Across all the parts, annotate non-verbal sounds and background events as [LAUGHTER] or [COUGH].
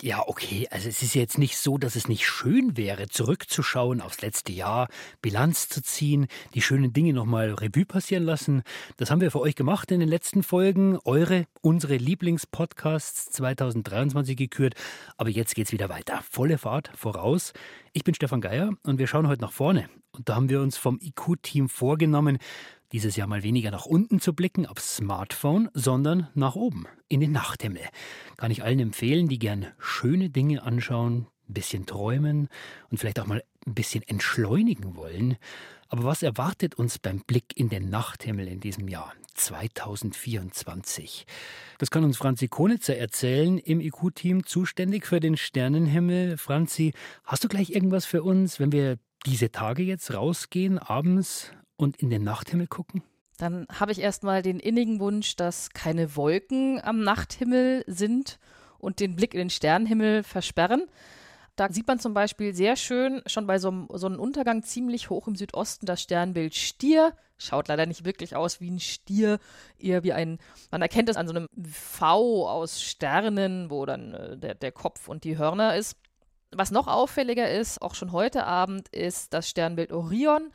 Ja, okay, also es ist jetzt nicht so, dass es nicht schön wäre, zurückzuschauen aufs letzte Jahr, Bilanz zu ziehen, die schönen Dinge nochmal Revue passieren lassen. Das haben wir für euch gemacht in den letzten Folgen, eure, unsere Lieblingspodcasts 2023 gekürt. Aber jetzt geht's wieder weiter. Volle Fahrt voraus. Ich bin Stefan Geier und wir schauen heute nach vorne. Und da haben wir uns vom IQ-Team vorgenommen, dieses Jahr mal weniger nach unten zu blicken aufs Smartphone, sondern nach oben, in den Nachthimmel. Kann ich allen empfehlen, die gern schöne Dinge anschauen, ein bisschen träumen und vielleicht auch mal ein bisschen entschleunigen wollen. Aber was erwartet uns beim Blick in den Nachthimmel in diesem Jahr 2024? Das kann uns Franzi Konitzer erzählen, im IQ-Team zuständig für den Sternenhimmel. Franzi, hast du gleich irgendwas für uns, wenn wir diese Tage jetzt rausgehen, abends und in den Nachthimmel gucken? Dann habe ich erstmal den innigen Wunsch, dass keine Wolken am Nachthimmel sind und den Blick in den Sternenhimmel versperren. Da sieht man zum Beispiel sehr schön schon bei so einem Sonnenuntergang ziemlich hoch im Südosten das Sternbild Stier. Schaut leider nicht wirklich aus wie ein Stier, eher wie ein, man erkennt es an so einem V aus Sternen, wo dann äh, der, der Kopf und die Hörner ist. Was noch auffälliger ist, auch schon heute Abend, ist das Sternbild Orion.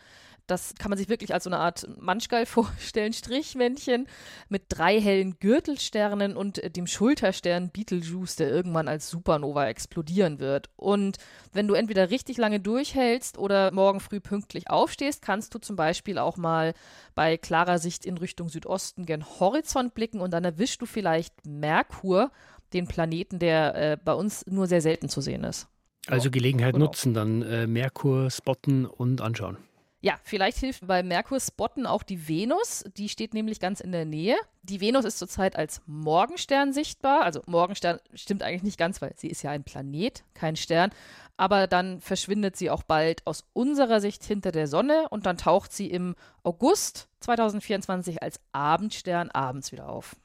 Das kann man sich wirklich als so eine Art Manschgeil [LAUGHS] vorstellen, Strichmännchen mit drei hellen Gürtelsternen und dem Schulterstern Betelgeuse, der irgendwann als Supernova explodieren wird. Und wenn du entweder richtig lange durchhältst oder morgen früh pünktlich aufstehst, kannst du zum Beispiel auch mal bei klarer Sicht in Richtung Südosten gen Horizont blicken und dann erwischst du vielleicht Merkur, den Planeten, der äh, bei uns nur sehr selten zu sehen ist. Also Gelegenheit Genau. nutzen, dann äh, Merkur spotten und anschauen. Ja, vielleicht hilft bei Merkur spotten auch die Venus. Die steht nämlich ganz in der Nähe. Die Venus ist zurzeit als Morgenstern sichtbar. Also Morgenstern stimmt eigentlich nicht ganz, weil sie ist ja ein Planet, kein Stern. Aber dann verschwindet sie auch bald aus unserer Sicht hinter der Sonne und dann taucht sie im August 2024 als Abendstern abends wieder auf.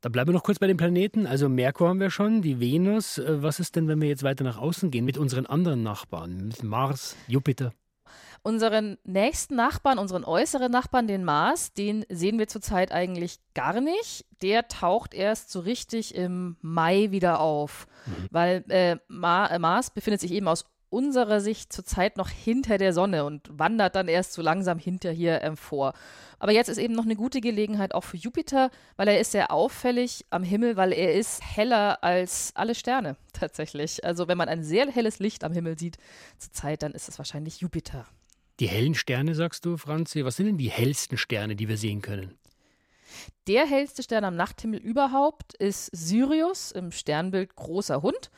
Da bleiben wir noch kurz bei den Planeten. Also Merkur haben wir schon, die Venus. Äh, Was ist denn, wenn wir jetzt weiter nach außen gehen mit unseren anderen Nachbarn? Mit Mars, Jupiter? Unseren nächsten Nachbarn, unseren äußeren Nachbarn, den Mars, den sehen wir zurzeit eigentlich gar nicht. Der taucht erst so richtig im Mai wieder auf, weil äh, Ma äh, Mars befindet sich eben aus unserer Sicht zurzeit noch hinter der Sonne und wandert dann erst so langsam hinter hier empor. Aber jetzt ist eben noch eine gute Gelegenheit auch für Jupiter, weil er ist sehr auffällig am Himmel, weil er ist heller als alle Sterne [LAUGHS] tatsächlich. Also wenn man ein sehr helles Licht am Himmel sieht zurzeit, dann ist es wahrscheinlich Jupiter. Die hellen Sterne, sagst du, Franzi? Was sind denn die hellsten Sterne, die wir sehen können? Der hellste Stern am Nachthimmel überhaupt ist Sirius im Sternbild Großer Hund.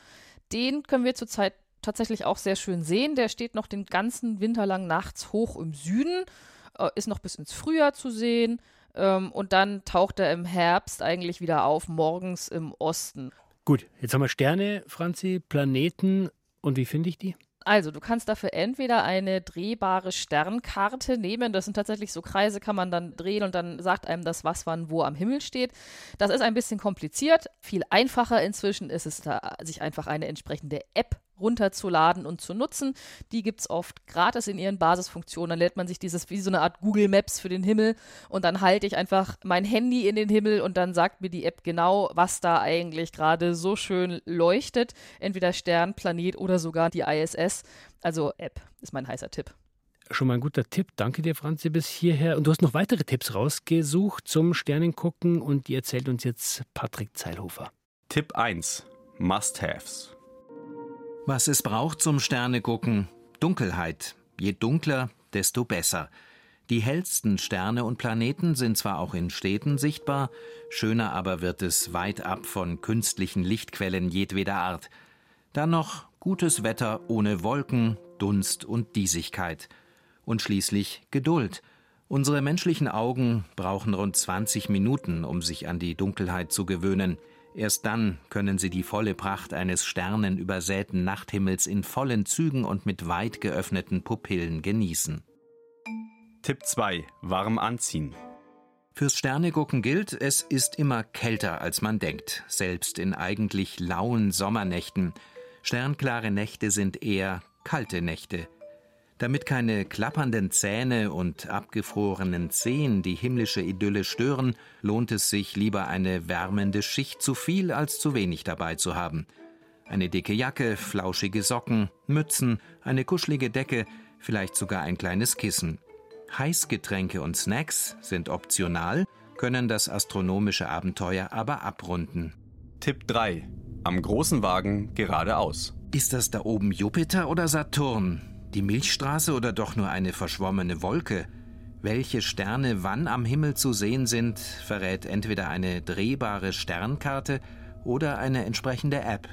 Den können wir zurzeit tatsächlich auch sehr schön sehen. Der steht noch den ganzen Winter lang nachts hoch im Süden, äh, ist noch bis ins Frühjahr zu sehen ähm, und dann taucht er im Herbst eigentlich wieder auf, morgens im Osten. Gut, jetzt haben wir Sterne, Franzi, Planeten. Und wie finde ich die? Also, du kannst dafür entweder eine drehbare Sternkarte nehmen. Das sind tatsächlich so Kreise, kann man dann drehen und dann sagt einem das, was wann wo am Himmel steht. Das ist ein bisschen kompliziert. Viel einfacher inzwischen ist es, da, sich einfach eine entsprechende App runterzuladen und zu nutzen. Die gibt es oft gratis in ihren Basisfunktionen. Dann lädt man sich dieses wie so eine Art Google Maps für den Himmel und dann halte ich einfach mein Handy in den Himmel und dann sagt mir die App genau, was da eigentlich gerade so schön leuchtet. Entweder Stern, Planet oder sogar die ISS. Also App ist mein heißer Tipp. Schon mal ein guter Tipp. Danke dir, Franzi, bis hierher. Und du hast noch weitere Tipps rausgesucht zum Sternengucken und die erzählt uns jetzt Patrick Zeilhofer. Tipp 1. Must-Haves. Was es braucht zum Sternegucken? Dunkelheit. Je dunkler, desto besser. Die hellsten Sterne und Planeten sind zwar auch in Städten sichtbar, schöner aber wird es weit ab von künstlichen Lichtquellen jedweder Art. Dann noch gutes Wetter ohne Wolken, Dunst und Diesigkeit. Und schließlich Geduld. Unsere menschlichen Augen brauchen rund 20 Minuten, um sich an die Dunkelheit zu gewöhnen. Erst dann können sie die volle Pracht eines sternenübersäten Nachthimmels in vollen Zügen und mit weit geöffneten Pupillen genießen. Tipp 2. Warm anziehen. Fürs Sternegucken gilt, es ist immer kälter, als man denkt, selbst in eigentlich lauen Sommernächten. Sternklare Nächte sind eher kalte Nächte. Damit keine klappernden Zähne und abgefrorenen Zehen die himmlische Idylle stören, lohnt es sich lieber eine wärmende Schicht zu viel als zu wenig dabei zu haben. Eine dicke Jacke, flauschige Socken, Mützen, eine kuschelige Decke, vielleicht sogar ein kleines Kissen. Heißgetränke und Snacks sind optional, können das astronomische Abenteuer aber abrunden. Tipp 3. Am großen Wagen geradeaus. Ist das da oben Jupiter oder Saturn? Die Milchstraße oder doch nur eine verschwommene Wolke? Welche Sterne wann am Himmel zu sehen sind, verrät entweder eine drehbare Sternkarte oder eine entsprechende App.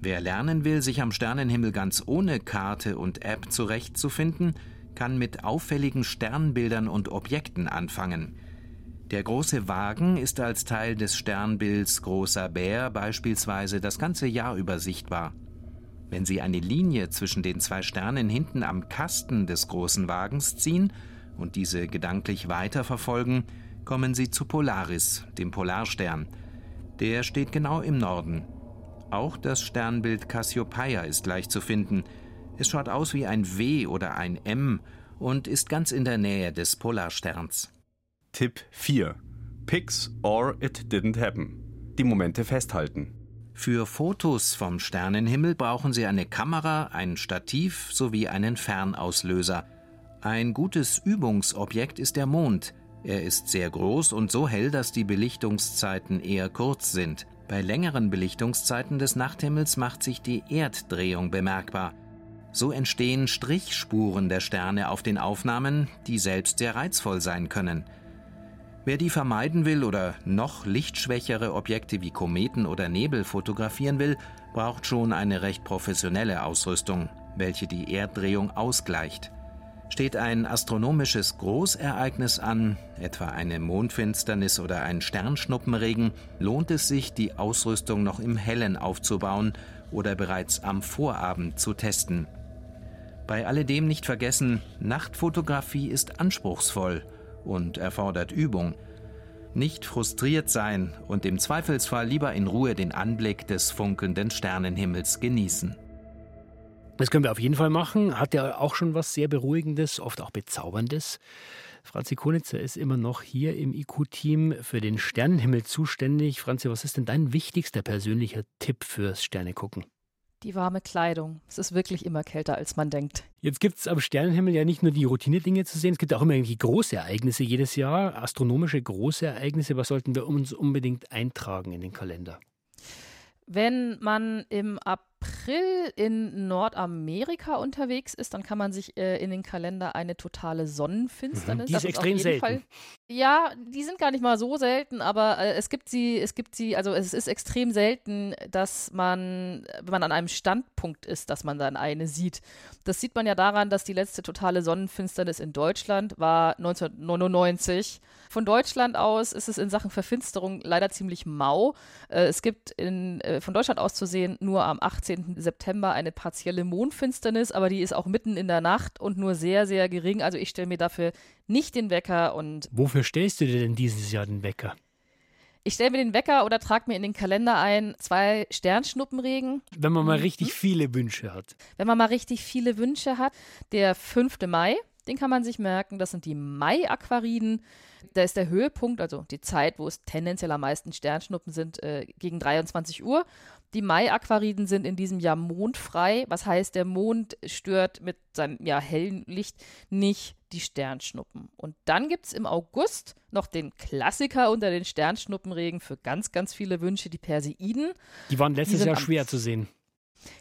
Wer lernen will, sich am Sternenhimmel ganz ohne Karte und App zurechtzufinden, kann mit auffälligen Sternbildern und Objekten anfangen. Der große Wagen ist als Teil des Sternbilds Großer Bär beispielsweise das ganze Jahr über sichtbar. Wenn Sie eine Linie zwischen den zwei Sternen hinten am Kasten des großen Wagens ziehen und diese gedanklich weiterverfolgen, kommen Sie zu Polaris, dem Polarstern. Der steht genau im Norden. Auch das Sternbild Cassiopeia ist leicht zu finden. Es schaut aus wie ein W oder ein M und ist ganz in der Nähe des Polarsterns. Tipp 4. Pics or it didn't happen. Die Momente festhalten. Für Fotos vom Sternenhimmel brauchen Sie eine Kamera, ein Stativ sowie einen Fernauslöser. Ein gutes Übungsobjekt ist der Mond. Er ist sehr groß und so hell, dass die Belichtungszeiten eher kurz sind. Bei längeren Belichtungszeiten des Nachthimmels macht sich die Erddrehung bemerkbar. So entstehen Strichspuren der Sterne auf den Aufnahmen, die selbst sehr reizvoll sein können. Wer die vermeiden will oder noch lichtschwächere Objekte wie Kometen oder Nebel fotografieren will, braucht schon eine recht professionelle Ausrüstung, welche die Erddrehung ausgleicht. Steht ein astronomisches Großereignis an, etwa eine Mondfinsternis oder ein Sternschnuppenregen, lohnt es sich, die Ausrüstung noch im Hellen aufzubauen oder bereits am Vorabend zu testen. Bei alledem nicht vergessen, Nachtfotografie ist anspruchsvoll und erfordert Übung. Nicht frustriert sein und im Zweifelsfall lieber in Ruhe den Anblick des funkelnden Sternenhimmels genießen. Das können wir auf jeden Fall machen. Hat ja auch schon was sehr Beruhigendes, oft auch Bezauberndes. Franzi Konitzer ist immer noch hier im IQ-Team für den Sternenhimmel zuständig. Franzi, was ist denn dein wichtigster persönlicher Tipp fürs Sternegucken? Die warme Kleidung. Es ist wirklich immer kälter, als man denkt. Jetzt gibt es am Sternenhimmel ja nicht nur die Routine-Dinge zu sehen, es gibt auch immer irgendwie große Ereignisse jedes Jahr, astronomische große Ereignisse. Was sollten wir uns unbedingt eintragen in den Kalender? Wenn man im April April in Nordamerika unterwegs ist, dann kann man sich äh, in den Kalender eine totale Sonnenfinsternis. Mhm. Die ist extrem ist selten. Fall, ja, die sind gar nicht mal so selten, aber äh, es gibt sie, es gibt sie, also es ist extrem selten, dass man, wenn man an einem Standpunkt ist, dass man dann eine sieht. Das sieht man ja daran, dass die letzte totale Sonnenfinsternis in Deutschland war 1999. Von Deutschland aus ist es in Sachen Verfinsterung leider ziemlich mau. Äh, es gibt in, äh, von Deutschland aus zu sehen nur am 18. 18. September eine partielle Mondfinsternis, aber die ist auch mitten in der Nacht und nur sehr, sehr gering. Also ich stelle mir dafür nicht den Wecker und. Wofür stellst du dir denn dieses Jahr den Wecker? Ich stelle mir den Wecker oder trage mir in den Kalender ein zwei Sternschnuppenregen. Wenn man mal mhm. richtig viele Wünsche hat. Wenn man mal richtig viele Wünsche hat. Der 5. Mai, den kann man sich merken. Das sind die Mai-Aquariden. Da ist der Höhepunkt, also die Zeit, wo es tendenziell am meisten Sternschnuppen sind, äh, gegen 23 Uhr. Die Mai-Aquariden sind in diesem Jahr mondfrei, was heißt, der Mond stört mit seinem ja, hellen Licht nicht die Sternschnuppen. Und dann gibt es im August noch den Klassiker unter den Sternschnuppenregen für ganz, ganz viele Wünsche, die Perseiden. Die waren letztes die Jahr schwer zu sehen.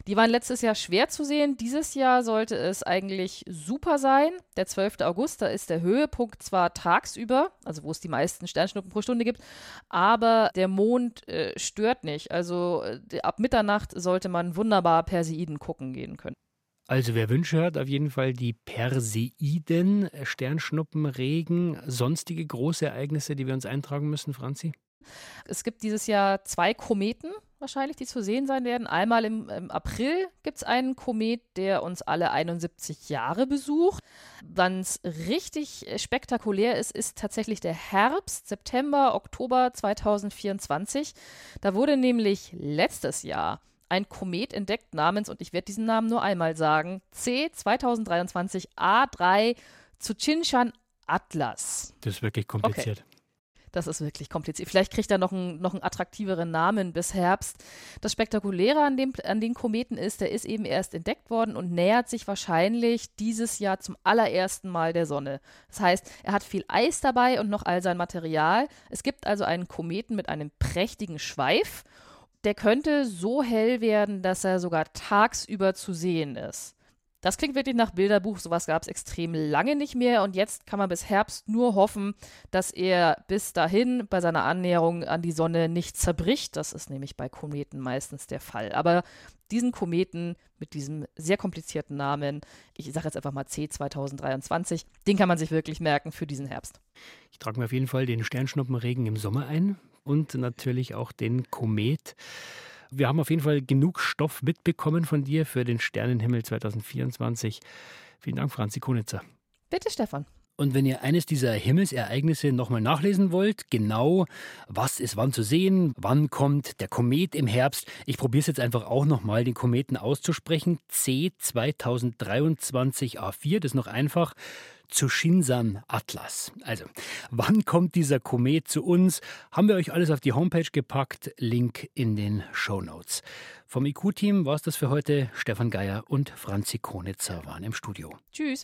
Die waren letztes Jahr schwer zu sehen. Dieses Jahr sollte es eigentlich super sein. Der 12. August, da ist der Höhepunkt zwar tagsüber, also wo es die meisten Sternschnuppen pro Stunde gibt, aber der Mond äh, stört nicht. Also äh, ab Mitternacht sollte man wunderbar Perseiden gucken gehen können. Also wer Wünsche hat, auf jeden Fall die Perseiden, Sternschnuppen, Regen, sonstige große Ereignisse, die wir uns eintragen müssen, Franzi? Es gibt dieses Jahr zwei Kometen, wahrscheinlich, die zu sehen sein werden. Einmal im, im April gibt es einen Komet, der uns alle 71 Jahre besucht. Wann es richtig spektakulär ist, ist tatsächlich der Herbst, September, Oktober 2024. Da wurde nämlich letztes Jahr ein Komet entdeckt namens, und ich werde diesen Namen nur einmal sagen, C 2023 A3 Tsuchinshan Atlas. Das ist wirklich kompliziert. Okay. Das ist wirklich kompliziert. Vielleicht kriegt er noch einen, noch einen attraktiveren Namen bis Herbst. Das Spektakuläre an, dem, an den Kometen ist, der ist eben erst entdeckt worden und nähert sich wahrscheinlich dieses Jahr zum allerersten Mal der Sonne. Das heißt, er hat viel Eis dabei und noch all sein Material. Es gibt also einen Kometen mit einem prächtigen Schweif. Der könnte so hell werden, dass er sogar tagsüber zu sehen ist. Das klingt wirklich nach Bilderbuch. Sowas gab es extrem lange nicht mehr. Und jetzt kann man bis Herbst nur hoffen, dass er bis dahin bei seiner Annäherung an die Sonne nicht zerbricht. Das ist nämlich bei Kometen meistens der Fall. Aber diesen Kometen mit diesem sehr komplizierten Namen, ich sage jetzt einfach mal C 2023, den kann man sich wirklich merken für diesen Herbst. Ich trage mir auf jeden Fall den Sternschnuppenregen im Sommer ein und natürlich auch den Komet. Wir haben auf jeden Fall genug Stoff mitbekommen von dir für den Sternenhimmel 2024. Vielen Dank, Franzi Konitzer. Bitte, Stefan. Und wenn ihr eines dieser Himmelsereignisse nochmal nachlesen wollt, genau was ist wann zu sehen, wann kommt der Komet im Herbst, ich probiere es jetzt einfach auch nochmal, den Kometen auszusprechen. C 2023 A4, das ist noch einfach zu Shinsan Atlas. Also, wann kommt dieser Komet zu uns? Haben wir euch alles auf die Homepage gepackt. Link in den Show Notes. Vom IQ-Team war es das für heute. Stefan Geier und Franzi Konitzer waren im Studio. Tschüss.